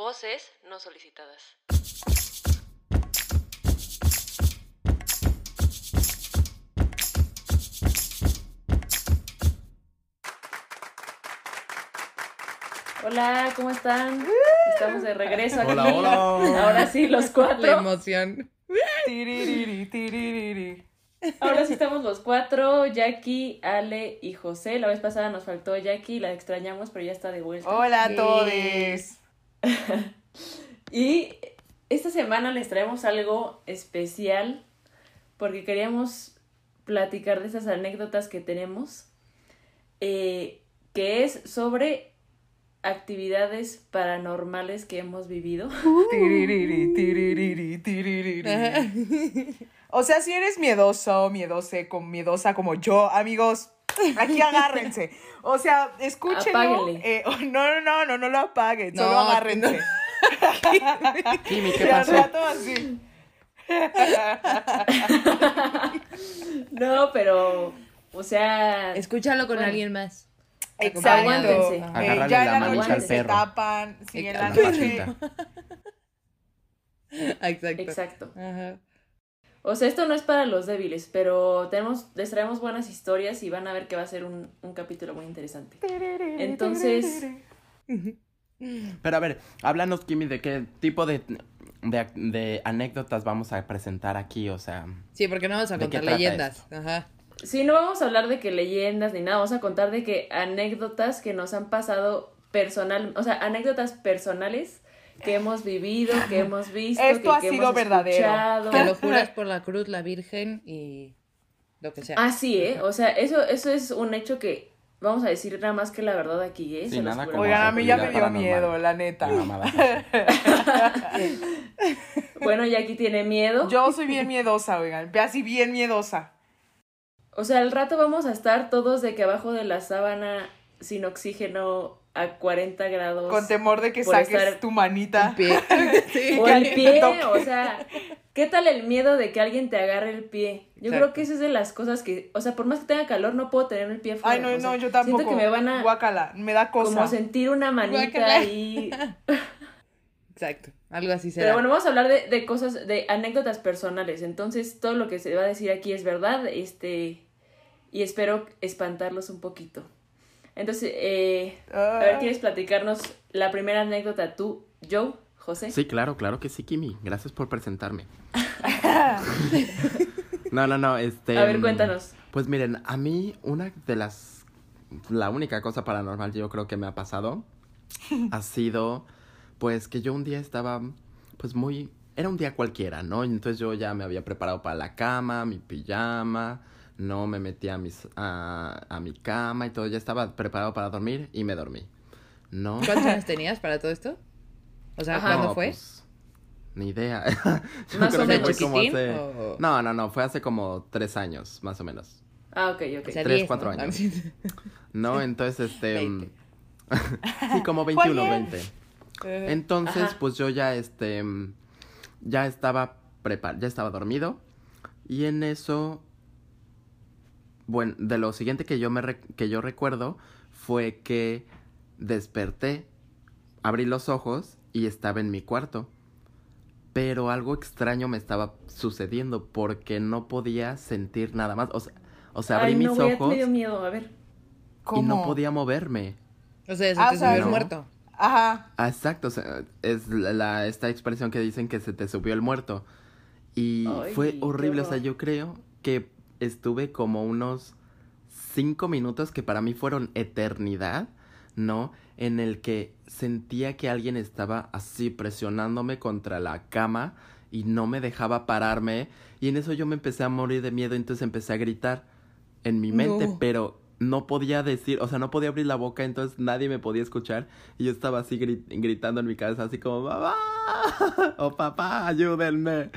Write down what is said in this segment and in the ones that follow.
Voces no solicitadas. Hola, ¿cómo están? Estamos de regreso aquí. Hola, hola. Ahora sí, los La cuatro. emoción. Tiririri, tiririri. Ahora sí estamos los cuatro, Jackie, Ale y José. La vez pasada nos faltó Jackie, la extrañamos, pero ya está de vuelta. Hola a todos. Y esta semana les traemos algo especial porque queríamos platicar de esas anécdotas que tenemos, eh, que es sobre actividades paranormales que hemos vivido. Tiririri. O sea, si eres miedoso, miedose, con miedosa como yo, amigos, aquí agárrense. O sea, escúchenlo. Apáguenle. eh, oh, no, no, no, no, no lo apaguen, solo No, agárrense. Kimi, Y ¿qué pasó? rato así. No, pero, o sea, Escúchalo con Bueno. alguien más. Exacto. Aguántense. Eh, ya en la la noche al se perro. tapan. Sí, en la noche. Exacto. exacto. Ajá. O sea, esto no es para los débiles, pero tenemos, les traemos buenas historias y van a ver que va a ser un, un capítulo muy interesante. Entonces- Pero a ver, háblanos, Kimi, de qué tipo de, de, de anécdotas vamos a presentar aquí, o sea... Sí, porque no vamos a ¿De qué contar leyendas. Ajá. Sí, no vamos a hablar de que leyendas ni nada, vamos a contar de que anécdotas que nos han pasado personal, o sea, anécdotas personales que hemos vivido, que hemos visto, Esto que, ha que sido hemos verdadero. escuchado. Te lo juras por la cruz, la Virgen y lo que sea. Ah, sí, ¿eh? O sea, eso, eso es un hecho que vamos a decir nada más que la verdad aquí, ¿eh? Sí, nada como Oigan, a mí ya me dio miedo, la neta. Bueno, y aquí tiene miedo. Yo soy bien miedosa, oigan. Así bien miedosa. O sea, al rato vamos a estar todos de que abajo de la sábana sin oxígeno a 40 grados. Con temor de que saques tu manita. Pie. Sí. O el pie, o sea, ¿qué tal el miedo de que alguien te agarre el pie? Yo creo Exacto. que esa es de las cosas que, o sea, por más que tenga calor, no puedo tener el pie fuera. Ay, no, no, sea, yo tampoco. Siento que me van a Guácala, me da cosa. como sentir una manita ahí. Exacto. Algo así será. Pero bueno, vamos a hablar de, de cosas, de anécdotas personales. Entonces, todo lo que se va a decir aquí es verdad, este, y espero espantarlos un poquito. Entonces, eh, a ver, Ah. ¿quieres platicarnos la primera anécdota tú, Joe, José? Sí, claro, claro que sí, Kimi. Gracias por presentarme. No, no, no, este... A ver, mm, cuéntanos. Pues miren, a mí una de las... La única cosa paranormal yo creo que me ha pasado ha sido, pues que yo un día estaba, pues muy... Era un día cualquiera, ¿no? Entonces yo ya me había preparado para la cama, mi pijama, no me metí a, mis, a, a mi cama y todo, ya estaba preparado para dormir y me dormí, ¿no? ¿Cuántos años tenías para todo esto? O sea, Ajá. ¿cuándo No, fue? pues, ni idea. Más o menos. fue como ¿Chiquitín hace... o- No, no, no, fue hace como tres años, más o menos. Ah, ok, ok. O sea, tres, 10, cuatro ¿no? años. No, entonces, este... Veinte. sí, como 21, ayer. 20. Entonces, Ajá. pues yo ya, este... mm, Ya estaba prepar ya estaba dormido. Y en eso... Bueno, de lo siguiente que yo, me re- que yo recuerdo fue que desperté, abrí los ojos y estaba en mi cuarto. Pero algo extraño me estaba sucediendo porque no podía sentir nada más. O sea, o sea abrí Ay, mis no, ojos me dio miedo, a ver. y no ¿Cómo? podía moverme. O sea, se Ah, te o sea, subió el muerto. Ajá. Ah, exacto, o sea, es la, la- esta expresión que dicen que se te subió el muerto. Y Ay, fue qué horrible, o sea, yo creo que estuve como unos cinco minutos que para mí fueron eternidad, ¿no? En el que sentía que alguien estaba así presionándome contra la cama y no me dejaba pararme. Y en eso yo me empecé a morir de miedo, entonces empecé a gritar en mi mente, No. pero no podía decir, o sea, no podía abrir la boca, entonces nadie me podía escuchar. Y yo estaba así gri- gritando en mi cabeza, así como, mamá o papá, ayúdenme.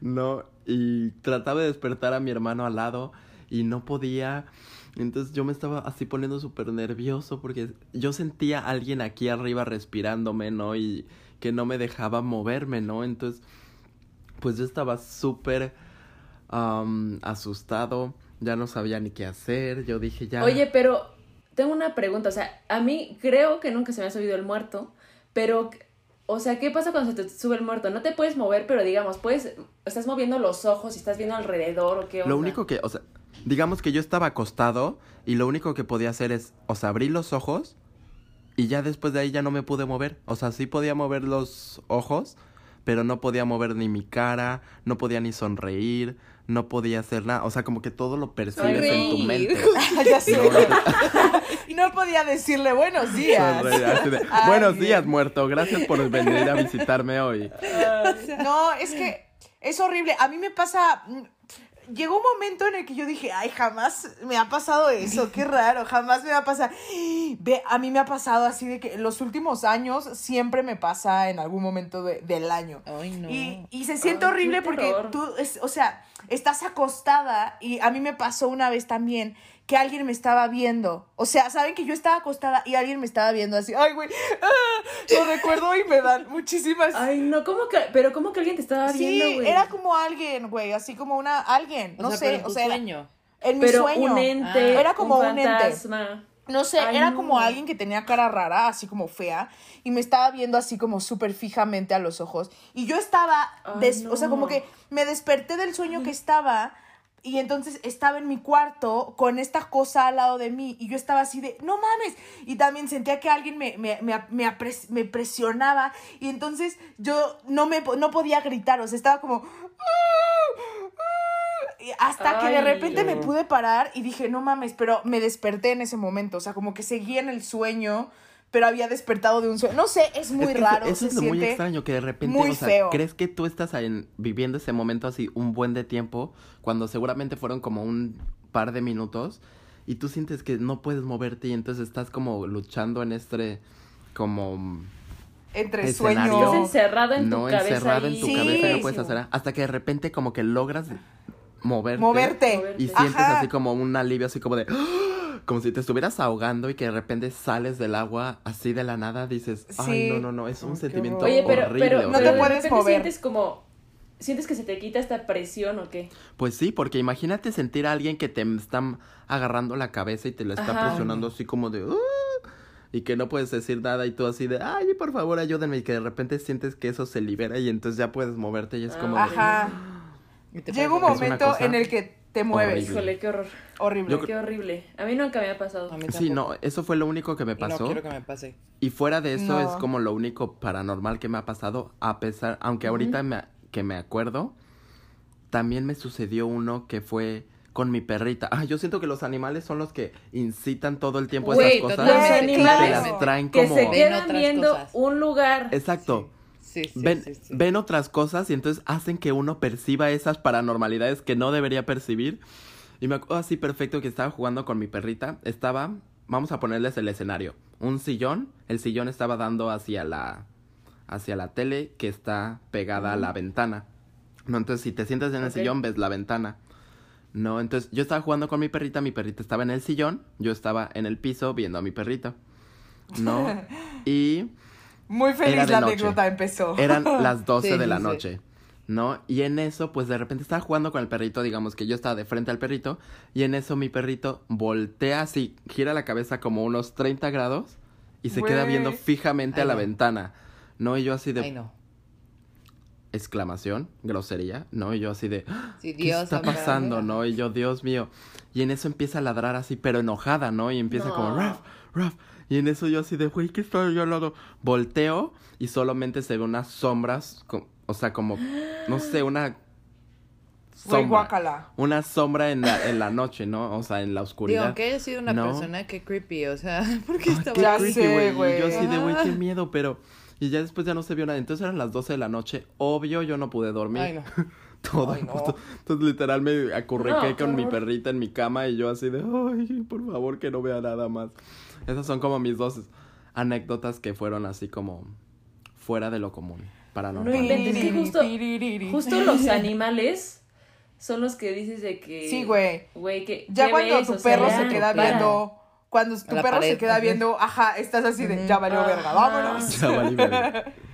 No, y trataba de despertar a mi hermano al lado y no podía. Entonces yo me estaba así poniendo súper nervioso porque yo sentía a alguien aquí arriba respirándome, ¿no? Y que no me dejaba moverme, ¿no? Entonces, pues yo estaba súper asustado, ya no sabía ni qué hacer, yo dije ya... Oye, pero tengo una pregunta, o sea, a mí creo que nunca se me ha subido el muerto, pero, o sea, ¿qué pasa cuando se te sube el muerto? No te puedes mover, pero digamos, puedes, estás moviendo los ojos y estás viendo alrededor o qué onda. Lo único que, o sea, digamos que yo estaba acostado y lo único que podía hacer es, o sea, abrir los ojos y ya después de ahí ya no me pude mover. O sea, sí podía mover los ojos, pero no podía mover ni mi cara, no podía ni sonreír, no podía hacer nada. O sea, como que todo lo percibes en tu mente. ya sé. No, no, Y no podía decirle buenos días. sonreír, Ay, Buenos bien. días, muerto. Gracias por venir a visitarme hoy. No, es que es horrible. A mí me pasa. Llegó un momento en el que yo dije, ay, jamás me ha pasado eso, qué raro, jamás me va a pasar. Ve, a mí me ha pasado así de que en los últimos años siempre me pasa en algún momento de- del año. Ay, no. Y, y se siente Ay, horrible porque tú, es, o sea, estás acostada y a mí me pasó una vez también que alguien me estaba viendo. O sea, saben que yo estaba acostada y alguien me estaba viendo así. Ay, güey, ah, lo recuerdo y me dan muchísimas... Ay, no, ¿cómo que, pero cómo que alguien te estaba viendo, sí, era como alguien, güey, así como una, alguien, O no sea, sé, pero en o tu sea, era- sueño. en mi Pero sueño. un ente, Ah. Era como un ente. fantasma. No sé, Ay, era no. como alguien que tenía cara rara, así como fea, y me estaba viendo así como súper fijamente a los ojos. Y yo estaba, Ay, o sea, como que me desperté del sueño que estaba, y entonces estaba en mi cuarto con esta cosa al lado de mí, y yo estaba así de, no mames, y también sentía que alguien me, me, me, me presionaba, y entonces yo no, me, no podía gritar, o sea, estaba como... Y hasta que de repente me pude parar y dije, no mames, pero me desperté en ese momento. O sea, como que seguía en el sueño, pero había despertado de un sueño. No sé, es muy Es que raro. Eso se es lo muy extraño, que de repente, muy o sea, feo. crees que tú estás en- viviendo ese momento así un buen de tiempo, cuando seguramente fueron como un par de minutos, y tú sientes que no puedes moverte y entonces estás como luchando en este, como, Entre escenario. sueño. Estás encerrado en tu no cabeza encerrado en tu Sí. cabeza y no puedes hacer nada, hasta que de repente como que logras moverte. Moverte. Moverte. Y sientes Ajá. así como un alivio, así como de... Como si te estuvieras ahogando y que de repente sales del agua así de la nada, dices, ay, Sí. no, no, no, es un qué sentimiento. Oye, pero, horrible. pero, No te sea, puedes repente mover. sientes como, sientes que se te quita esta presión o qué. Pues sí, porque imagínate sentir a alguien que te está agarrando la cabeza y te lo está Ajá. presionando así como de... "Uh", y que no puedes decir nada y tú así de, ay, por favor, ayúdenme. Y que de repente sientes que eso se libera y entonces ya puedes moverte y es como... de- Ajá. Llega un momento cosa en el que te mueves. horrible. Híjole, qué horror. Horrible. Yo Qué horrible. A mí nunca me ha pasado. A mí Sí, no, eso fue lo único que me Y no pasó. quiero que me pase. Y fuera de eso No. es como lo único paranormal que me ha pasado, a pesar, aunque ahorita me, que me acuerdo, también me sucedió uno que fue con mi perrita. Ah, yo siento que los animales son los que incitan todo el tiempo Güey, esas cosas. los y te animales las traen que como... se Ven quedan viendo cosas. un lugar. Exacto. Sí, sí, ven, sí, ven otras cosas y entonces hacen que uno perciba esas paranormalidades que no debería percibir. Y me acuerdo así perfecto que estaba jugando con mi perrita. Estaba, vamos a ponerles el escenario. Un sillón. El sillón estaba dando hacia la, hacia la tele que está pegada a la ventana. No, entonces si te sientas en el sillón ves la ventana. No, entonces yo estaba jugando con mi perrita, mi perrita estaba en el sillón, yo estaba en el piso viendo a mi perrita. No, y Muy feliz la noche. anécdota empezó. eran las 12 Sí, de la sí. noche, ¿no? Y en eso, pues de repente estaba jugando con el perrito, digamos que yo estaba de frente al perrito, y en eso mi perrito voltea así, gira la cabeza como unos 30 grados y se queda viendo fijamente Ay, a la no. ventana, ¿no? Y yo así de Ay, no. exclamación, grosería, ¿no? Y yo así de, "Ah, ¿qué Dios, está pasando, no? Y yo, Dios mío. Y en eso empieza a ladrar así, pero enojada, ¿no? Y empieza No. como, Raf, Raf. Y en eso yo así de, güey, ¿qué estoy yo al lado? Volteo y solamente se ve unas sombras, o sea, como, no sé, una sombra. Una sombra en la, en la noche, ¿no? O sea, en la Digo, oscuridad. aunque haya sido una No. persona que creepy, o sea, ¿por qué estaba Ya Creepy, güey. yo así de, güey, qué miedo, pero... Y ya después ya no se vio nada. Entonces eran las 12 de la noche. Obvio, yo no pude dormir. Ay, no. Todo Ay, no. puto- Entonces literal me acurruqué No, qué con mi perrita en mi cama y yo así de, ay, por favor que no vea nada más. Esas son como mis dos anécdotas que fueron así como fuera de lo común. Paranormal. No inventes, es que justo- los animales son los que dices de que. Sí, güey. Güey, que. Ya ¿qué cuando ves? tu O sea, perro se queda para. viendo. Cuando tu perro se queda viendo, ajá, estás así de, ya valió verga, vámonos. Ya valí verga.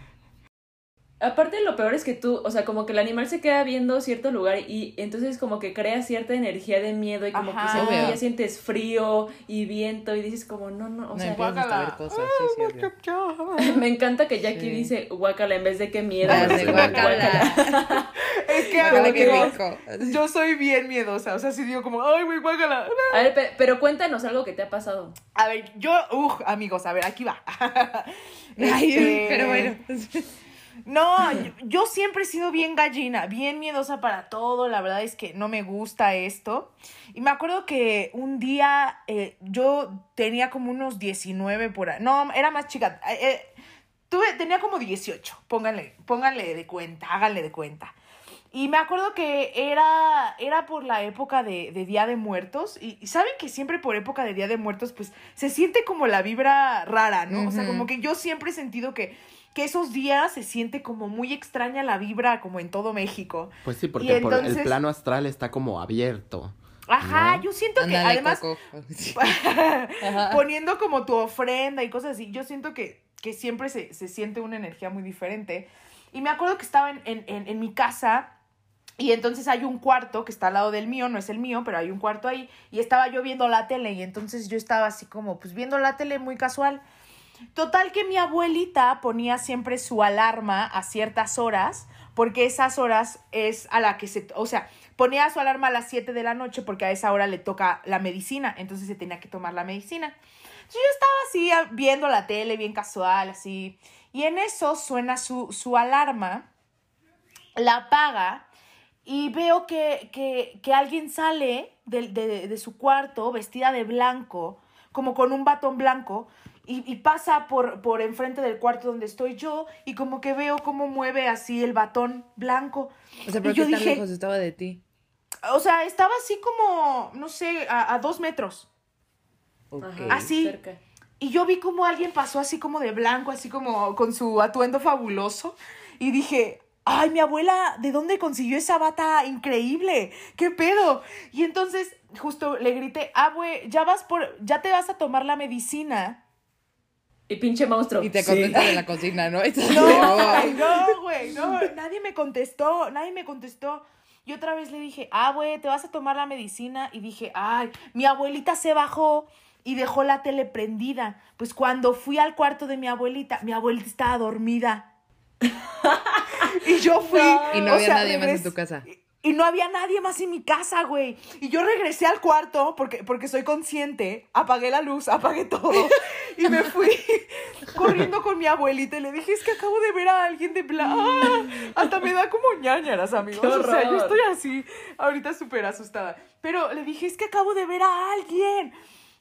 Aparte lo peor es que tú, o sea, como que el animal se queda viendo cierto lugar y entonces como que crea cierta energía de miedo y como Ajá. que se- ya sientes frío y viento y dices como, no, no, o No sea, empiezas a ver cosas, sí, sí, obvio. me encanta que Jackie Sí. dice guacala en vez de que miedo. Ah, de como, guácala. Es que Guácala, qué yo soy bien miedosa. O sea, si digo como, ay, güey, guácala. A ver, pe- pero cuéntanos algo que te ha pasado. A ver, yo, uff, amigos, a ver, aquí va. Ay, Este, pero bueno. No, yo, yo siempre he sido bien gallina, bien miedosa para todo. La verdad es que no me gusta esto. Y me acuerdo que un día eh, yo tenía como unos 19 por ahí. No, era más chica. Eh, eh, tuve, tenía como 18. Pónganle, pónganle de cuenta, háganle de cuenta. Y me acuerdo que era, era por la época de, de Día de Muertos. Y, y saben que siempre por época de Día de Muertos, pues se siente como la vibra rara, ¿no? O sea, como que yo siempre he sentido que, que esos días se siente como muy extraña la vibra, como en todo México. Pues sí, porque por el plano astral está como abierto. Ajá, ¿No? yo siento que además poniendo como tu ofrenda y cosas así, yo siento que, que siempre se, se siente una energía muy diferente. Y me acuerdo que estaba en, en, en, en mi casa y entonces hay un cuarto que está al lado del mío, no es el mío, pero hay un cuarto ahí y estaba yo viendo la tele y entonces yo estaba así como pues viendo la tele muy casual. Total que mi abuelita ponía siempre su alarma a ciertas horas, porque esas horas es a la que se, o sea, ponía su alarma a las 7 de la noche porque a esa hora le toca la medicina, entonces se tenía que tomar la medicina. Entonces yo estaba así ah, viendo la tele, bien casual, así, y en eso suena su, su alarma, la apaga y veo que, que, que alguien sale de, de, de su cuarto vestida de blanco, como con un batón blanco, y, y pasa por, por enfrente del cuarto donde estoy yo, y como que veo cómo mueve así el batón blanco. O sea, pero yo ¿qué tan dije- lejos estaba de ti? O sea, estaba así como, no sé, a, a dos metros. Ok. Ajá, Así. cerca. Y yo vi como alguien pasó así como de blanco, así como con su atuendo fabuloso. Y dije, ay, mi abuela, ¿de dónde consiguió esa bata increíble? ¿Qué pedo? Y entonces justo le grité, abue, ya vas por, ya te vas a tomar la medicina. Y pinche monstruo. Y te Sí. contesta de la cocina, ¿no? No, "Oh". güey, no, güey, no, nadie me contestó, nadie me contestó. Y otra vez le dije, ah, güey, te vas a tomar la medicina. Y dije, ay, mi abuelita se bajó y dejó la tele prendida. Pues cuando fui al cuarto de mi abuelita, mi abuelita estaba dormida. y yo fui. Y no o había sea, nadie más en tu casa. y no había nadie más en mi casa, güey. Y yo regresé al cuarto porque, porque soy consciente. Apagué la luz, apagué todo. Y me fui corriendo con mi abuelita y le dije, es que acabo de ver a alguien de blanco. Hasta me da como ñañaras, amigos. ¡Qué O sea, yo estoy así, ahorita súper asustada. Pero le dije, es que acabo de ver a alguien.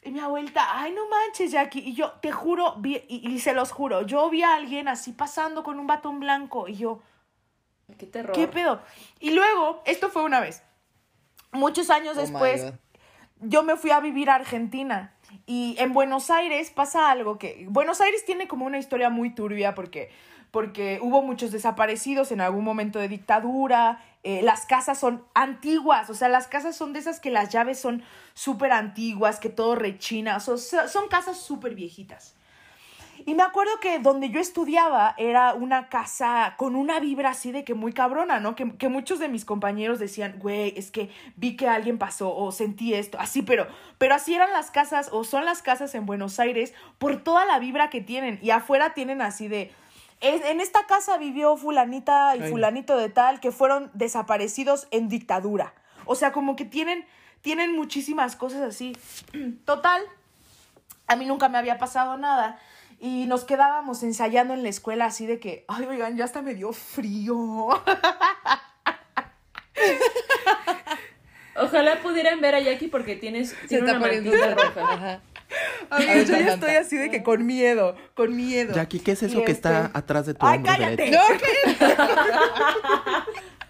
Y mi abuelita, ay, no manches, Jackie. Y yo, te juro, vi, y, y se los juro, yo vi a alguien así pasando con un batón blanco. Y yo, Qué terror. ¿Qué pedo? Y luego, esto fue una vez. Muchos años Oh después, yo me fui a vivir a Argentina. Y en Buenos Aires pasa algo que... Buenos Aires tiene como una historia muy turbia porque, porque hubo muchos desaparecidos en algún momento de dictadura. eh, las casas son antiguas, o sea, las casas son de esas que las llaves son súper antiguas, que todo rechina. o sea, son casas súper viejitas. Y me acuerdo que donde yo estudiaba era una casa con una vibra así de que muy cabrona, ¿no? Que, que muchos de mis compañeros decían, güey, es que vi que alguien pasó o sentí esto, así, pero, pero así eran las casas o son las casas en Buenos Aires por toda la vibra que tienen. Y afuera tienen así de, "Es- en esta casa vivió fulanita y Ay. fulanito de tal que fueron desaparecidos en dictadura. O sea, como que tienen, tienen muchísimas cosas así. Total, a mí nunca me había pasado nada. Y nos quedábamos ensayando en la escuela así de que, ay, oigan, ya hasta me dio frío. Ojalá pudieran ver a Jackie porque tienes Se tiene está una mantita roja. Amigos, yo ya estoy así de que con miedo, con miedo. Jackie, ¿qué es eso que está este- atrás de tu ¡Ay, hombro cállate! derecho?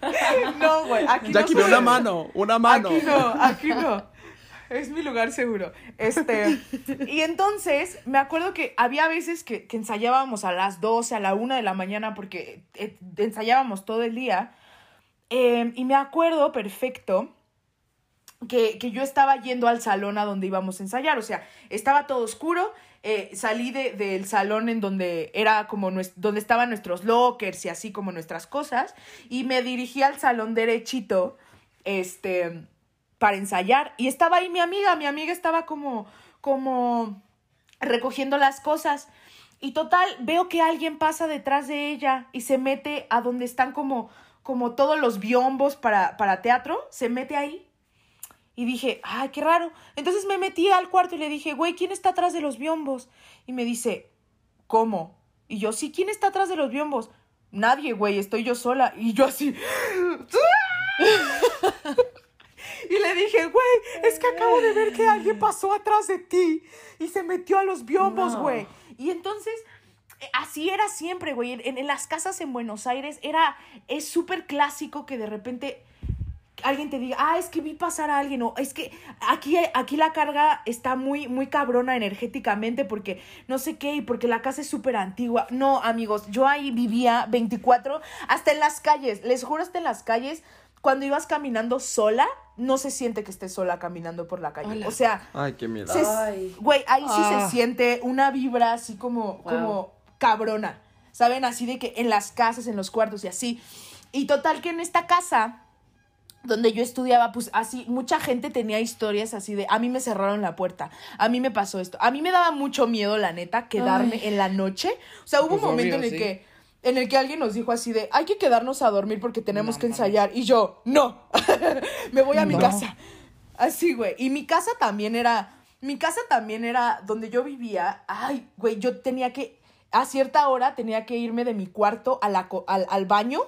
No, güey, aquí Jackie, no ve una mano, una mano. Aquí no, aquí no. Es mi lugar seguro. Este, y entonces me acuerdo que había veces que, que ensayábamos a las 12, a la 1 de la mañana, porque eh, ensayábamos todo el día. Eh, y me acuerdo perfecto que, que yo estaba yendo al salón a donde íbamos a ensayar. O sea, estaba todo oscuro, eh, salí de- del salón en donde era como nues- donde estaban nuestros lockers y así como nuestras cosas y me dirigí al salón derechito este para ensayar y estaba ahí mi amiga, mi amiga estaba como como recogiendo las cosas y total veo que alguien pasa detrás de ella y se mete a donde están como como todos los biombos para para teatro, se mete ahí y dije, ay, qué raro. Entonces me metí al cuarto y le dije, güey, ¿quién está atrás de los biombos? Y me dice, ¿cómo? Y yo, sí, ¿quién está atrás de los biombos? Nadie, güey, estoy yo sola. Y yo así... Y le dije, güey, es que acabo de ver que alguien pasó atrás de ti y se metió a los biombos, No. güey. Y entonces, eh, así era siempre, güey. En, en las casas en Buenos Aires era, es súper clásico que de repente alguien te diga, ah, es que vi pasar a alguien, o es que aquí, aquí la carga está muy, muy cabrona energéticamente porque no sé qué, y porque la casa es súper antigua. No, amigos, yo ahí vivía 24, hasta en las calles, les juro, hasta en las calles, cuando ibas caminando sola, no se siente que estés sola caminando por la calle. Hola. O sea, Ay, qué miedo. se- Ay. güey, ahí sí Ah. se siente una vibra así como, Wow. como cabrona. ¿Saben? Así de que en las casas, en los cuartos y así. Y total que en esta casa donde yo estudiaba, pues así, mucha gente tenía historias así de, a mí me cerraron la puerta, a mí me pasó esto. A mí me daba mucho miedo, la neta, quedarme en la noche. O sea, hubo Pues un momento obvio, en el sí. que en el que alguien nos dijo así de, hay que quedarnos a dormir porque tenemos No que ensayar. Y yo, no, me voy a mi No. casa. Así, güey. Y mi casa también era, mi casa también era donde yo vivía. Ay, güey, yo tenía que, a cierta hora tenía que irme de mi cuarto a la co- al, al baño,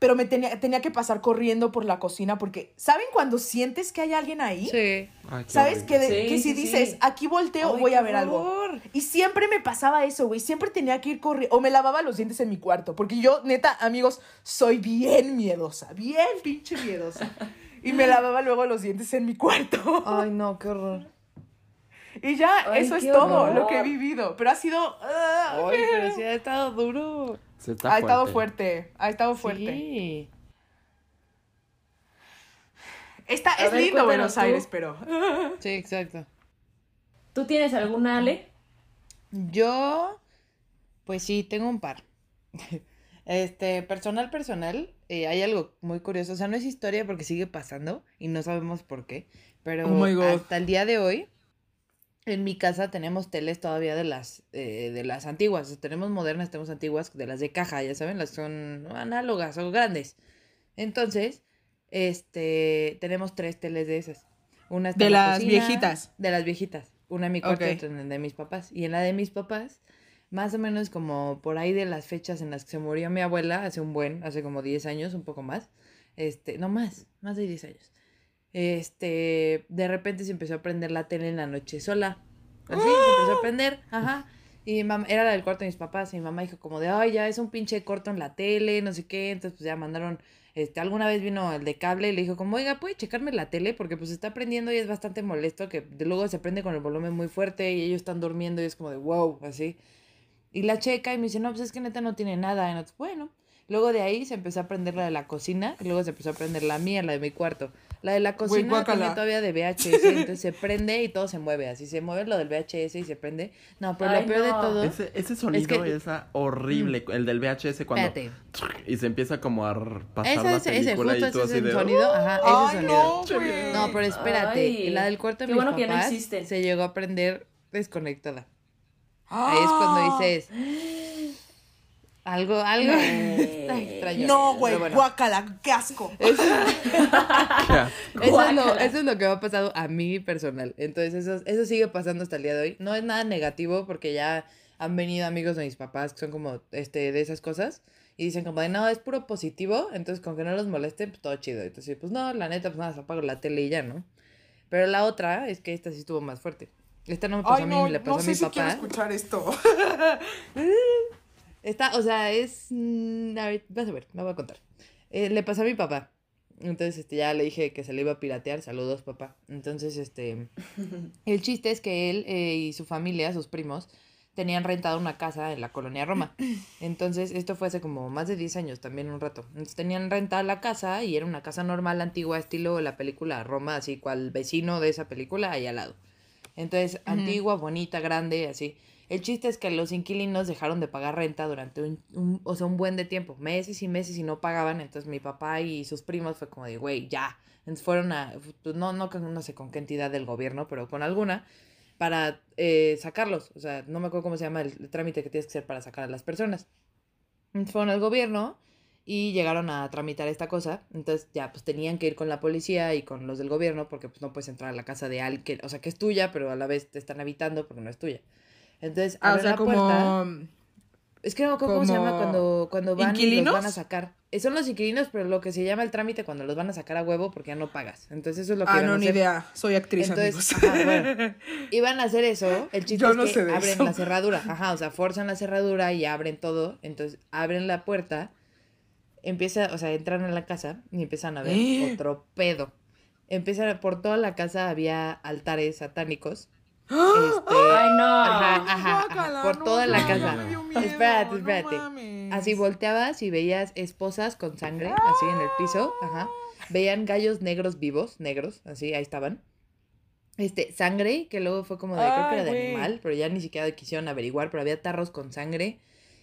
pero me tenía, tenía que pasar corriendo por la cocina porque, ¿saben cuando sientes que hay alguien ahí? Sí. Ay, ¿Sabes? Que, horrible. de- Sí, que si sí, dices, sí. aquí volteo, Ay, voy a ver algo. horror. Y siempre me pasaba eso, güey. Siempre tenía que ir corriendo. O me lavaba los dientes en mi cuarto. Porque yo, neta, amigos, soy bien miedosa. Bien pinche miedosa. Y me lavaba luego los dientes en mi cuarto. Ay, no, qué horror. Y ya, Ay, eso es todo horror. lo que he vivido. Pero ha sido. ah, Ay, pero sí ha estado duro. Se está ha estado fuerte. Ha estado fuerte. Sí. A es ver, lindo Buenos tú. Aires, pero. Sí, exacto. ¿Tú tienes alguna, Ale? Yo, pues sí, tengo un par. Este, personal, personal, eh, hay algo muy curioso. O sea, no es historia porque sigue pasando y no sabemos por qué. Pero Oh hasta el día de hoy, en mi casa tenemos teles todavía de las, eh, de las antiguas. Tenemos modernas, tenemos antiguas, de las de caja, ya saben, las son análogas o grandes. Entonces, este, tenemos tres teles de esas. Una está De en la las cocina, viejitas. De las viejitas. Una en mi cuarto y otra en de mis papás. Y en la de mis papás, más o menos como por ahí de las fechas en las que se murió mi abuela, hace un buen, hace como 10 años, un poco más. Este, no más, más de 10 años. Este, de repente se empezó a prender la tele en la noche sola. Así, se empezó a prender, ajá. Y mi mamá, era la del cuarto de mis papás, y mi mamá dijo como de, ay, ya es un pinche corto en la tele, no sé qué, entonces pues ya mandaron, este, alguna vez vino el de cable y le dijo como, oiga, ¿puede checarme la tele? Porque pues está prendiendo y es bastante molesto, que luego se prende con el volumen muy fuerte y ellos están durmiendo y es como de, wow, así. Y la checa y me dice, no, pues es que neta no tiene nada. Y nosotros, bueno. Luego de ahí se empezó a prender la de la cocina y luego se empezó a prender la mía, la de mi cuarto. La de la cocina guácala. tiene todavía de VHS, entonces se prende y todo se mueve. Así se mueve lo del VHS y se prende. No, pero Ay, lo peor de no. todo. Ese, ese sonido que- es ah, horrible, el del VHS cuando... Espérate. Y se empieza como a pasar Ese la es ese, película justo y tú ese es así el de... sonido. Ajá, ese Ay, sonido. no. No, pero espérate. Ay, la del cuarto de qué mis bueno que ya no papás existen. se llegó a prender desconectada. Ahí es cuando dices. Algo, algo está extraño. No, güey, bueno, guácala, qué asco. eso, eso es lo, eso es lo que me ha pasado a mí personal. Entonces, eso, eso sigue pasando hasta el día de hoy. No es nada negativo porque ya han venido amigos de mis papás que son como este, de esas cosas. Y dicen como de, no, es puro positivo. Entonces, con que no los moleste, pues todo chido. Entonces, pues no, la neta, pues nada, apago la tele y ya, ¿no? Pero la otra es que esta sí estuvo más fuerte. Esta no me pasó Ay, a mí, no, le pasó no a sé mi si quiero papá. escuchar esto. Esta, o sea, es. mm, A ver, vas a ver, me voy a contar. Eh, le pasó a mi papá. Entonces, este, ya le dije que se le iba a piratear. Saludos, papá. Entonces, este. El chiste es que él eh, y su familia, sus primos, tenían rentado una casa en la colonia Roma. Entonces, esto fue hace como más de 10 años, también un rato. Entonces, tenían rentada la casa y era una casa normal, antigua, estilo la película Roma, así cual vecino de esa película ahí al lado. Entonces, antigua, bonita, grande, así. El chiste es que los inquilinos dejaron de pagar renta durante un, o sea, un buen de tiempo, meses y meses y no pagaban, entonces mi papá y sus primos fue como de, güey, ya. Entonces fueron a, pues, no, no, no sé con qué entidad del gobierno, pero con alguna, para eh, sacarlos. O sea, no me acuerdo cómo se llama el, trámite que tienes que hacer para sacar a las personas. Entonces fueron al gobierno y llegaron a tramitar esta cosa. Entonces ya pues tenían que ir con la policía y con los del gobierno porque pues no puedes entrar a la casa de alguien, o sea, que es tuya, pero a la vez te están habitando porque no es tuya. Entonces, Ah, o abren sea, la puerta. Es que no me acuerdo cómo se llama cuando, cuando van y los van a sacar. Eh, Son los inquilinos, pero lo que se llama el trámite cuando los van a sacar a huevo porque ya no pagas. Entonces eso es lo que Ah, a no, ni hacer. idea. Soy actriz, Entonces, amigos. ajá, bueno, iban a hacer eso. El chiste Yo es no que sé abren eso. la cerradura. Ajá, o sea, forzan la cerradura y abren todo. Entonces, abren la puerta. Empieza, o sea, entran a la casa y empiezan a ver ¿Eh? otro pedo. Empiezan, por toda la casa había altares satánicos. Este, Ay, no. Ajá, ajá, por no, toda la casa. miedo, espérate, espérate. Así volteabas y veías esposas con sangre, así en el piso, ajá. Veían gallos negros vivos, negros, así, ahí estaban. Este, sangre, que luego fue como de, creo que era de animal, pero ya ni siquiera quisieron averiguar, pero había tarros con sangre.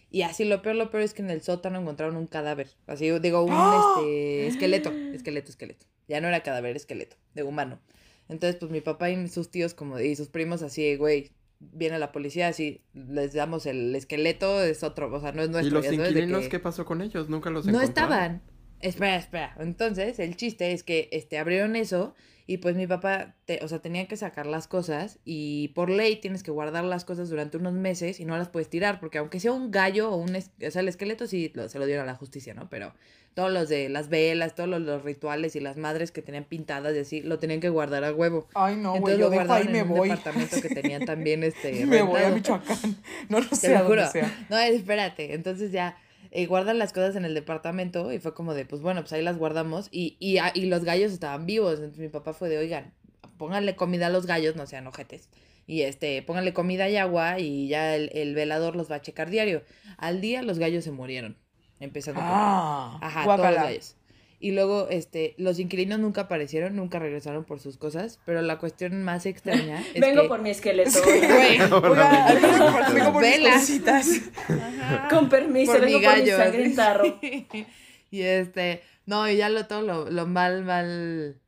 Y así lo peor, lo peor es que en el sótano encontraron un cadáver. Así, digo, un ¡Ah! este esqueleto, esqueleto, esqueleto. Ya no era cadáver, esqueleto, de humano. Entonces, pues mi papá y sus tíos como y sus primos así, güey, viene la policía, así, les damos el esqueleto, es otro, o sea, no es ¿Y nuestro. los sabes, de inquilinos que- qué pasó con ellos? ¿Nunca los no encontraron? estaban. Espera, espera. Entonces, el chiste es que este, abrieron eso y pues mi papá, te- o sea, tenía que sacar las cosas y por ley tienes que guardar las cosas durante unos meses y no las puedes tirar porque aunque sea un gallo o un, es- o sea, el esqueleto sí lo- se lo dieron a la justicia, ¿no? Pero todos los de las velas, todos los, los rituales y las madres que tenían pintadas y así, lo tenían que guardar a huevo. Ay, no, güey, yo lo dejo ahí guardaron me en un voy. departamento que tenían también este Me voy a. Michoacán. No lo Te sé a dónde sea. No, espérate. Entonces ya eh, guardan las cosas en el departamento y fue como de, pues bueno, pues ahí las guardamos y, y, ah, y los gallos estaban vivos. Entonces mi papá fue de, oigan, pónganle comida a los gallos, no sean ojetes. Y este, pónganle comida y agua y ya el, el velador los va a checar diario. Al día los gallos se murieron. Empezando por. Ah, Ajá, todos los gallos. Y luego, este, los inquilinos nunca aparecieron, nunca regresaron por sus cosas, pero la cuestión más extraña es Vengo que... por mi esqueleto. Güey, al menos por- vengo por mis Velas. cositas. Con permiso, por vengo mi por mi gallo. sangre en tarro. y este, no, y ya lo todo lo, lo mal, mal,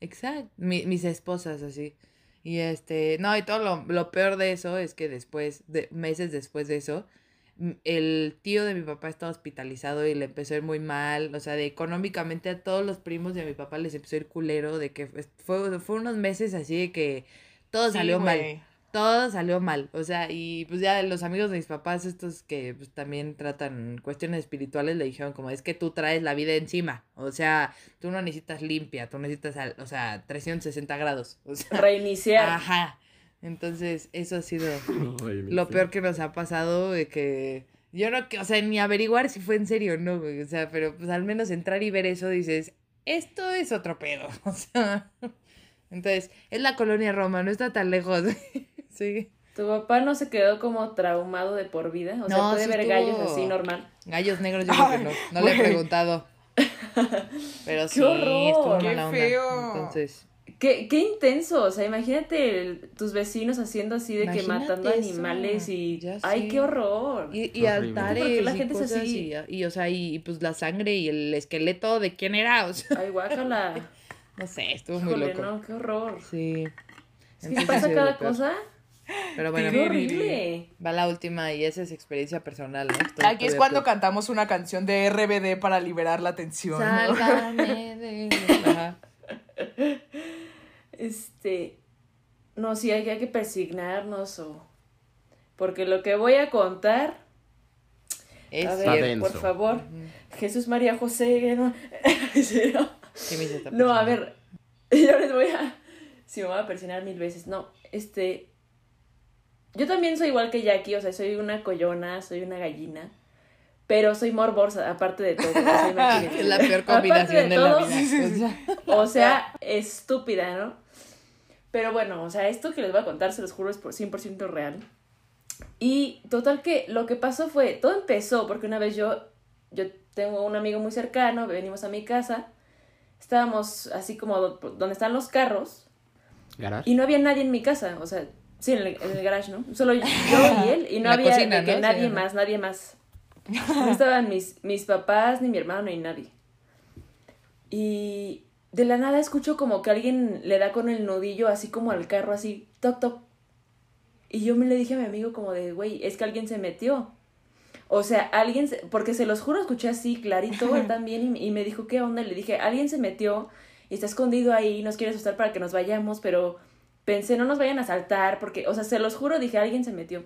exacto, mi- mis esposas así. Y este, no, y todo lo, lo peor de eso es que después, de, meses después de eso, el tío de mi papá estaba hospitalizado y le empezó a ir muy mal, o sea, de económicamente a todos los primos de mi papá les empezó a ir culero, de que fue, fue unos meses así de que todo Sí, salió mal todo salió mal. O sea, y pues ya los amigos de mis papás, estos que pues, también tratan cuestiones espirituales, le dijeron como es que tú traes la vida encima. O sea, tú no necesitas limpia, tú necesitas, al- o sea, 360 grados. O sea, Reiniciar. ajá. Entonces, eso ha sido Ay, lo sí. peor que nos ha pasado de que yo no, que- o sea, ni averiguar si fue en serio o no, güey. O sea, pero pues al menos entrar y ver eso dices, esto es otro pedo. O sea, entonces, es la colonia Roma, no está tan lejos. sí. Tu papá no se quedó como traumado de por vida. O sea, No, puede sí ver estuvo- gallos así normal. Gallos negros yo creo que no, no le he preguntado. Pero sí, horror! estuvo ¡Qué mala onda. feo! Entonces, Qué, qué intenso, o sea, imagínate el- tus vecinos haciendo así de que matando eso, animales y... ya ¡Ay, qué horror! y, y altares ¿Por qué la y gente es cosas así? y, y, o sea, y, y, pues la sangre y el esqueleto de quién era, o sea, ¡Ay, guácala! no sé, estuvo muy Híjole, loco. no, qué horror. Sí. Es que pasa cada cosa. Pero bueno, ¡Qué horrible! va la última y esa es experiencia personal, ¿no? Estoy Aquí es cuando cantamos una canción de RBD para liberar la tensión. de... Ajá. Este... No, sí, hay, hay que persignarnos o... Porque lo que voy a contar... Es a ver, denso. por favor. Jesús María José... No, Sí, no. ¿Qué me hizo esta No, a ver, yo les voy a... Si me voy a persignar mil veces. No, este... Yo también soy igual que Jackie, o sea, soy una collona, soy una gallina. Pero soy morbosa, aparte de todo. Es la peor combinación de, la todo, vida. O sea, O sea, estúpida, ¿no? Pero bueno, o sea, esto que les voy a contar, se los juro, es por 100% real. Y total que lo que pasó fue, todo empezó porque una vez yo, yo tengo un amigo muy cercano, venimos a mi casa, estábamos así como do- donde están los carros Garage. y no había nadie en mi casa, o sea, Sí, en el, en el garage, ¿no? Solo yo y él, y no La había cocina, que ¿no? nadie Sí, más, nadie más. No estaban mis, mis papás, ni mi hermano, ni nadie. Y de la nada escucho como que alguien le da con el nudillo así como al carro, así, toc, toc. Y yo me le dije a mi amigo como de, güey, es que alguien se metió. O sea, alguien, se- porque se los juro, escuché así clarito él también y, y me dijo, ¿qué onda? Le dije, alguien se metió y está escondido ahí, nos quiere asustar para que nos vayamos, pero pensé, no nos vayan a asaltar, porque, o sea, se los juro, dije, alguien se metió.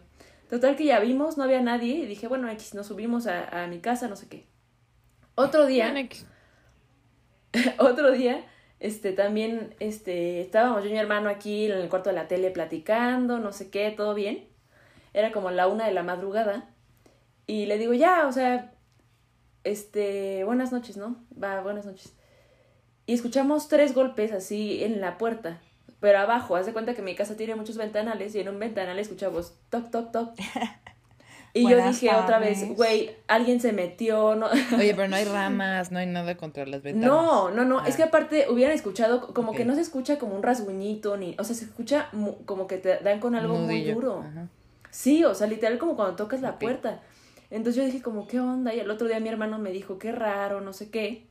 Total que ya vimos, no había nadie, y dije, bueno, X, nos subimos a, a mi casa, no sé qué. Otro día, X. otro día, este, también, este, estábamos yo y mi hermano aquí en el cuarto de la tele platicando, no sé qué, todo bien. Era como la una de la madrugada. Y le digo, ya, o sea, este, buenas noches, ¿no? Va, buenas noches. Y escuchamos tres golpes así en la puerta, pero abajo, haz de cuenta que mi casa tiene muchos ventanales y en un ventanal escuchamos toc, toc, toc. Y yo Buenas dije otra vez, tardes. güey, alguien se metió, no, Oye, pero no hay ramas, no hay nada contra las ventanas. no, no, no, es Ah. que aparte hubieran escuchado como Ok. que no se escucha como un rasguñito ni, o sea, se escucha como que te dan con algo Nudillo. muy duro. Ajá. Sí, o sea, literal como cuando tocas la puerta. Entonces yo dije como, ¿qué onda? Y el otro día mi hermano me dijo, qué raro, no sé qué.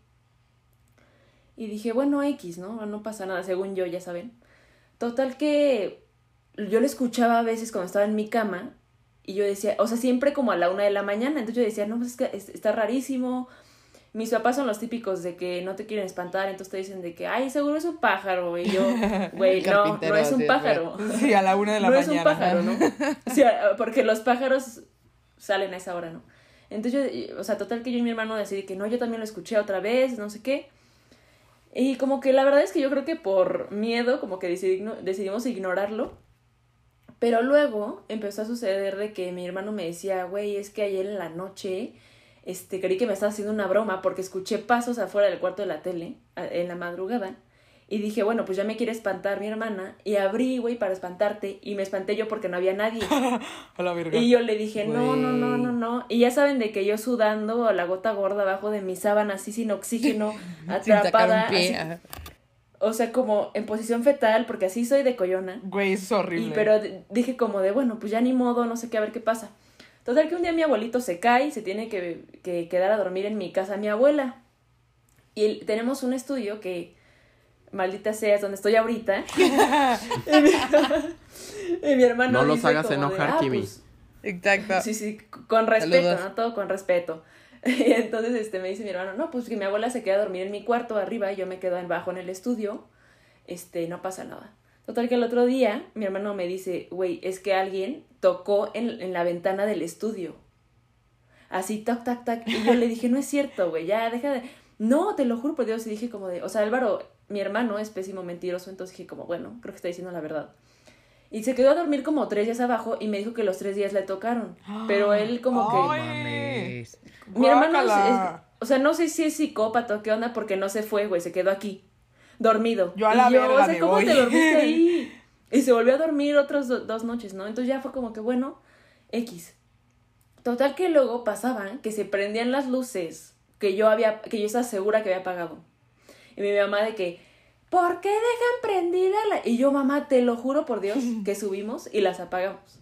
Y dije, bueno, X, ¿no? No pasa nada, según yo, ya saben. Total que yo lo escuchaba a veces cuando estaba en mi cama y yo decía, o sea, siempre como a la una de la mañana. Entonces yo decía, no, pues es que es- está rarísimo. Mis papás son los típicos de que no te quieren espantar, entonces te dicen de que, ay, seguro es un pájaro. Y yo, güey, no, no es un pájaro. Sí, a la una de la no mañana. es un pájaro, ¿no? Sea, porque los pájaros salen a esa hora, ¿no? Entonces, yo, o sea, total que yo y mi hermano decidí que no, yo también lo escuché otra vez, no sé qué. Y como que la verdad es que yo creo que por miedo, como que decidí- decidimos ignorarlo. Pero luego empezó a suceder de que mi hermano me decía, güey, es que ayer en la noche, este, creí que me estaba haciendo una broma porque escuché pasos afuera del cuarto de la tele en la madrugada. Y dije, bueno, pues ya me quiere espantar mi hermana. Y abrí, güey, para espantarte. Y me espanté yo porque no había nadie. A la verga. Y yo le dije, no, no, no, no, no. Y ya saben de que yo sudando la gota gorda abajo de mi sábana, así sin oxígeno, Sin sacar atrapada. un pie. así- ajá. O sea, como en posición fetal, porque así soy de coyona. Güey, eso es horrible. Y, pero dije como de, bueno, pues ya ni modo, no sé qué, a ver qué pasa. Total que un día mi abuelito se cae y se tiene que, que quedar a dormir en mi casa mi abuela. Y el- tenemos un estudio que, maldita sea, es donde estoy ahorita. y, mi, y mi hermano No los dice hagas como de, enojar, "Ah, Kimi". pues, Exacto. Sí, sí, con respeto, Saludos. ¿no? Todo con respeto. Y entonces este, me dice mi hermano, no, pues que mi abuela se queda a dormir en mi cuarto arriba y yo me quedo abajo en el estudio, este, no pasa nada. Total que el otro día mi hermano me dice, güey, es que alguien tocó en, en la ventana del estudio. Así, tac, tac, tac. Y yo le dije, no es cierto, güey, ya, deja de... No, te lo juro por Dios. Y dije como de, o sea, Álvaro, mi hermano es pésimo mentiroso, entonces dije como, bueno, creo que está diciendo la verdad. Y se quedó a dormir como tres días abajo y me dijo que los tres días le tocaron. Pero él como que... Mames. Mi hermano es, Guácala. es- o sea, no sé si es psicópata o qué onda porque no se fue, güey, se quedó aquí, dormido. Yo a Y la verga o sea, me ¿cómo voy. te dormiste ahí? Y se volvió a dormir otras do- dos noches, ¿no? Entonces ya fue como que, bueno, X. Total que luego pasaban que se prendían las luces que yo había, que yo estaba segura que había apagado. Y mi mamá de que, ¿por qué dejan prendida la...? Y yo, mamá, te lo juro por Dios, que subimos y las apagamos.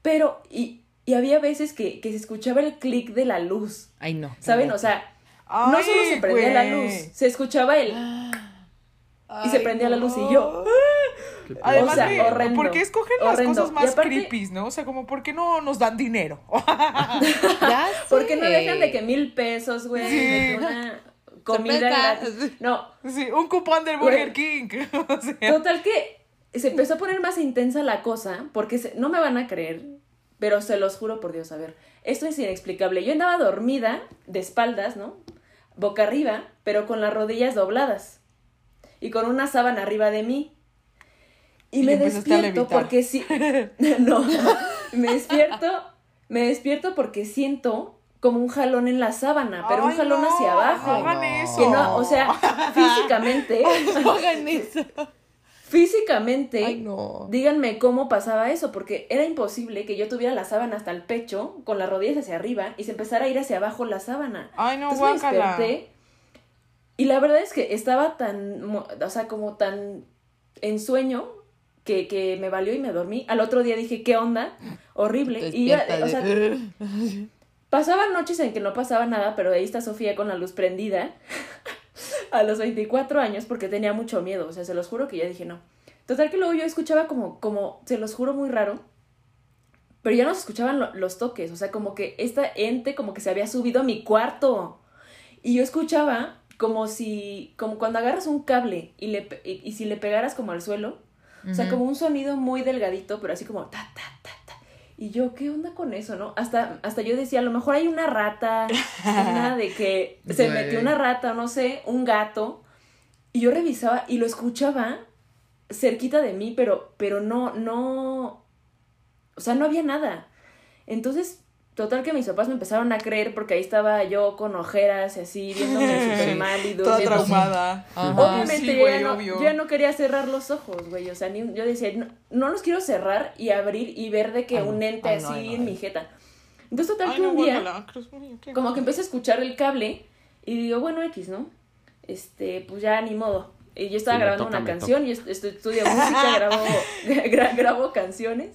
Pero, y, y había veces que, que se escuchaba el clic de la luz. Ay, no. ¿Saben? O sea, no solo se prendía la luz, se escuchaba el... y se prendía la luz y yo... Además, O sea, de- horrendo, ¿por qué escogen las horrendo. cosas más aparte- creepy, no? O sea, como, ¿por qué no nos dan dinero? Ya ¿Por qué no dejan de que mil pesos, güey? Sí. una comida gratis? No, sí, un cupón del. Burger King. O sea, total que se empezó a poner más intensa la cosa, porque se- no me van a creer, pero se los juro por Dios, a ver, esto es inexplicable. Yo andaba dormida, de espaldas, ¿no? Boca arriba, pero con las rodillas dobladas y con una sábana arriba de mí. Y, Y me despierto porque sí. no, me despierto, me despierto porque siento como un jalón en la sábana, pero un jalón no, hacia abajo. Hagan No. eso. Que no, o sea, físicamente, No hagan eso. físicamente, Ay, no. díganme cómo pasaba eso, porque era imposible que yo tuviera la sábana hasta el pecho, con las rodillas hacia arriba, y se empezara a ir hacia abajo la sábana. Ay, no, Entonces me desperté, y la verdad es que estaba tan, o sea, como tan en sueño, que, que me valió y me dormí. Al otro día dije, ¿qué onda? Horrible. Y ya, o sea, Pasaban noches en que no pasaba nada, pero ahí está Sofía con la luz prendida a los 24 años porque tenía mucho miedo. O sea, se los juro que ya dije no. Total que luego yo escuchaba como, como, se los juro muy raro, pero ya no se escuchaban lo- los toques. O sea, como que esta ente como que se había subido a mi cuarto. Y yo escuchaba como si, como cuando agarras un cable y, le, y, y si le pegaras como al suelo. O sea, como un sonido muy delgadito, pero así como ta, ta, ta. Y yo, ¿qué onda con eso, no? Hasta, hasta yo decía, a lo mejor hay una rata, una de que se metió una rata, no sé, un gato. Y yo revisaba y lo escuchaba cerquita de mí, pero, pero no, no, o sea, no había nada. Entonces, total que mis papás me empezaron a creer porque ahí estaba yo con ojeras y así, viéndome súper mal y Toda traumada. Ajá. Obviamente Sí, yo, güey, ya no, yo ya no quería cerrar los ojos, güey. O sea, ni, yo decía, no, no los quiero cerrar y abrir y ver de que Ay, un ente Ay, así no, ay, no, en ay. mi jeta. Entonces, total Ay, que no, un día, como que empecé a escuchar el cable y digo, bueno, X, ¿no? Este, pues ya ni modo. Y yo estaba Sí, grabando toca, una canción, yo est- estu- estudio música, grabo, gra- grabo canciones.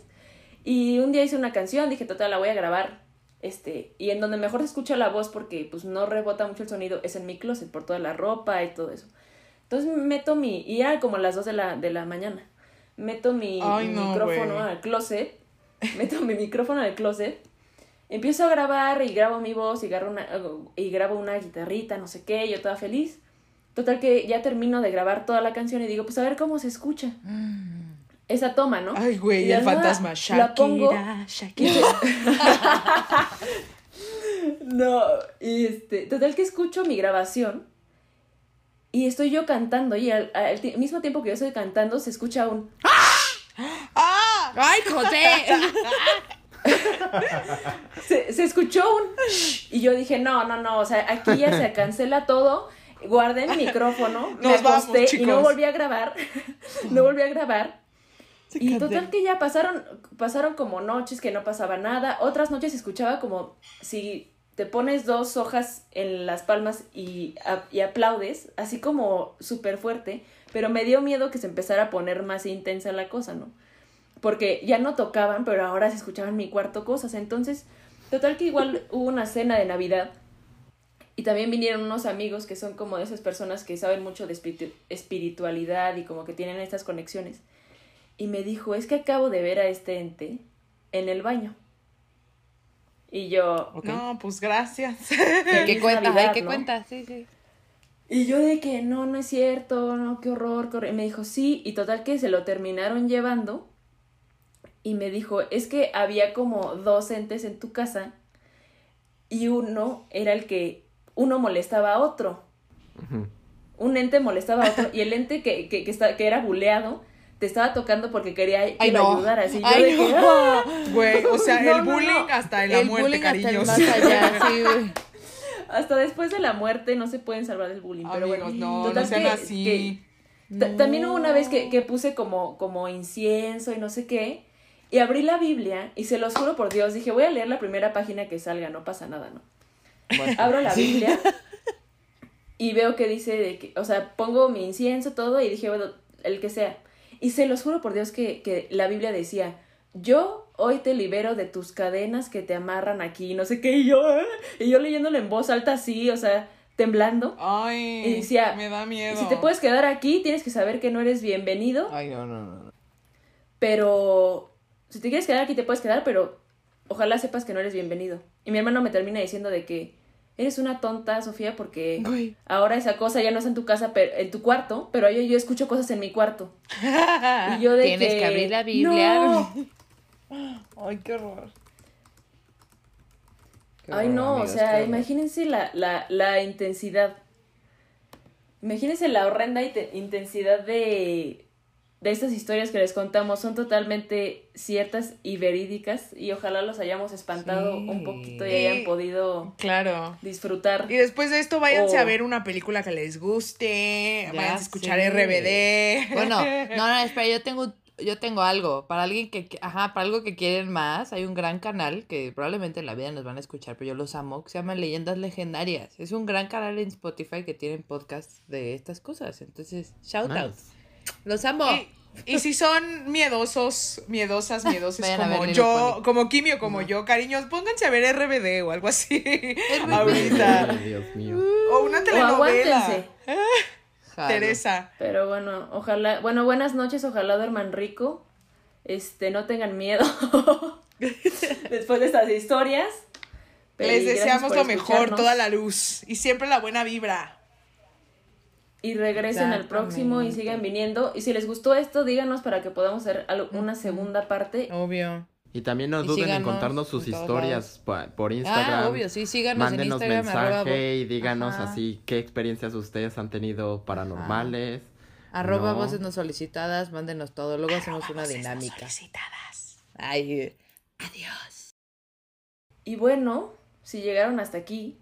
Y un día hice una canción, dije, total, la voy a grabar. Este, y en donde mejor se escucha la voz porque pues no rebota mucho el sonido es en mi closet por toda la ropa y todo eso. Entonces meto mi, y era como las 2 de la, de la mañana, meto mi, Ay, mi no, micrófono güey. al closet, meto mi micrófono al closet, empiezo a grabar y grabo mi voz y, grabo una, y grabo una guitarrita, no sé qué, yo toda feliz. Total que ya termino de grabar toda la canción y digo, pues a ver cómo se escucha. Esa toma, ¿no? Ay, Y güey, de el fantasma. La pongo Shakira, Shakira. No, y este, total que escucho mi grabación y estoy yo cantando y al, mismo tiempo que yo estoy cantando se escucha un ¡Ah! ¡Ay, José! se, se escuchó un y yo dije, no, no, no, o sea, aquí ya se cancela todo, guardé mi micrófono, me Nos vamos, acosté y no volví a grabar, no volví a grabar. Y total que ya pasaron, pasaron como noches que no pasaba nada, otras noches escuchaba como si te pones dos hojas en las palmas y, a- y aplaudes, así como súper fuerte, pero me dio miedo que se empezara a poner más intensa la cosa, ¿no? Porque ya no tocaban, pero ahora se escuchaban mi cuarto cosas, entonces, total que igual hubo una cena de Navidad y también vinieron unos amigos que son como de esas personas que saben mucho de espiritu- espiritualidad y como que tienen estas conexiones y me dijo, es que acabo de ver a este ente en el baño. Y yo. No, pues gracias. ¿Qué Feliz cuenta? Navidad, Ay, ¿qué ¿no? cuenta? Sí, sí. y yo de que no, no es cierto, no, qué horror, qué horror. Y me dijo, sí, y total que se lo terminaron llevando. Y me dijo, es que había como dos entes en tu casa y uno era el que, uno molestaba a otro. Un ente molestaba a otro y el ente que, que, que, está, que era buleado te estaba tocando porque quería que Ay, lo no. ayudara. Así yo Ay, no. "Ah". Güey, o sea, No, el bullying no. hasta en la el muerte, hasta cariños. allá, sí, güey. Hasta después de la muerte no se pueden salvar del bullying, pero Amigos, bueno. no, total no sean que- así. que- También hubo una vez que, que puse como, como incienso y no sé qué, y abrí la Biblia y se los juro por Dios, dije, voy a leer la primera página que salga, no pasa nada, ¿no? Bueno, Abro la Biblia y veo que dice, de que, o sea, pongo mi incienso, todo, y dije, bueno, el que sea. Y se los juro por Dios que, que la Biblia decía, yo hoy te libero de tus cadenas que te amarran aquí, no sé qué, y yo, ¿eh? y yo leyéndolo en voz alta así, o sea, temblando. Ay, Y decía, me da miedo. Si te puedes quedar aquí, tienes que saber que no eres bienvenido, Ay, no, no, no. pero si te quieres quedar aquí te puedes quedar, pero ojalá sepas que no eres bienvenido. Y mi hermano me termina diciendo de que eres una tonta, Sofía, porque ahora esa cosa ya no está en tu casa, pero en tu cuarto, pero yo, yo escucho cosas en mi cuarto. Y yo de Tienes que abrir la Biblia. "No". Ay, qué horror. Qué Ay, horror, no, amigos, o sea, imagínense la, la, la intensidad. Imagínense la horrenda inte- intensidad de, de estas historias que les contamos. Son totalmente ciertas y verídicas y ojalá los hayamos espantado Sí. un poquito y hayan podido Claro. disfrutar. Y después de esto, váyanse a ver una película que les guste. Ya váyanse a escuchar. RBD. Bueno, no, no, espera, yo tengo, yo tengo algo. Para alguien que, que- ajá, para algo que quieren más, hay un gran canal que probablemente en la vida nos van a escuchar, pero yo los amo, que se llama Leyendas Legendarias. Es un gran canal en Spotify que tienen podcasts de estas cosas. Entonces, shout out. Los amo. Y, Y si son miedosos, miedosas, miedosos Vayan a como ver yo, como Kimi o como yo, cariños, pónganse a ver RBD o algo así. Ahorita. Ay, Dios mío. O una telenovela. Teresa. Pero bueno, ojalá, bueno, buenas noches, ojalá duerman rico. Este, no tengan miedo después de estas historias. Pero Les deseamos lo mejor, toda la luz y siempre la buena vibra. Y regresen al próximo y sigan viniendo. Y si les gustó esto, díganos para que podamos hacer una segunda parte. Obvio. Y también no Y duden en contarnos sus en historias por, por Instagram. Ah, obvio, sí, síganos en Mándenos Instagram. arroba, mensaje y díganos Ajá. así qué experiencias ustedes han tenido paranormales. arroba No. voces no solicitadas, mándenos todo. Luego hacemos una dinámica. Solicitadas. Ay, adiós. Y bueno, si llegaron hasta aquí,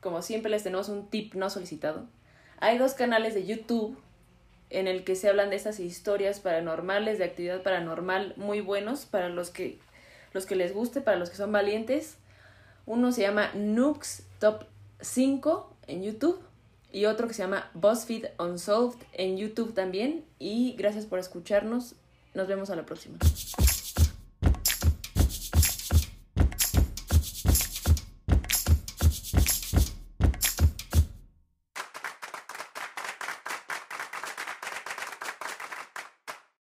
como siempre les tenemos un tip no solicitado. Hay dos canales de YouTube en el que se hablan de estas historias paranormales, de actividad paranormal muy buenos para los que los que les guste, para los que son valientes. Uno se llama Nooks Top 5 en YouTube y otro que se llama BuzzFeed Unsolved en YouTube también. Y gracias por escucharnos. Nos vemos a la próxima.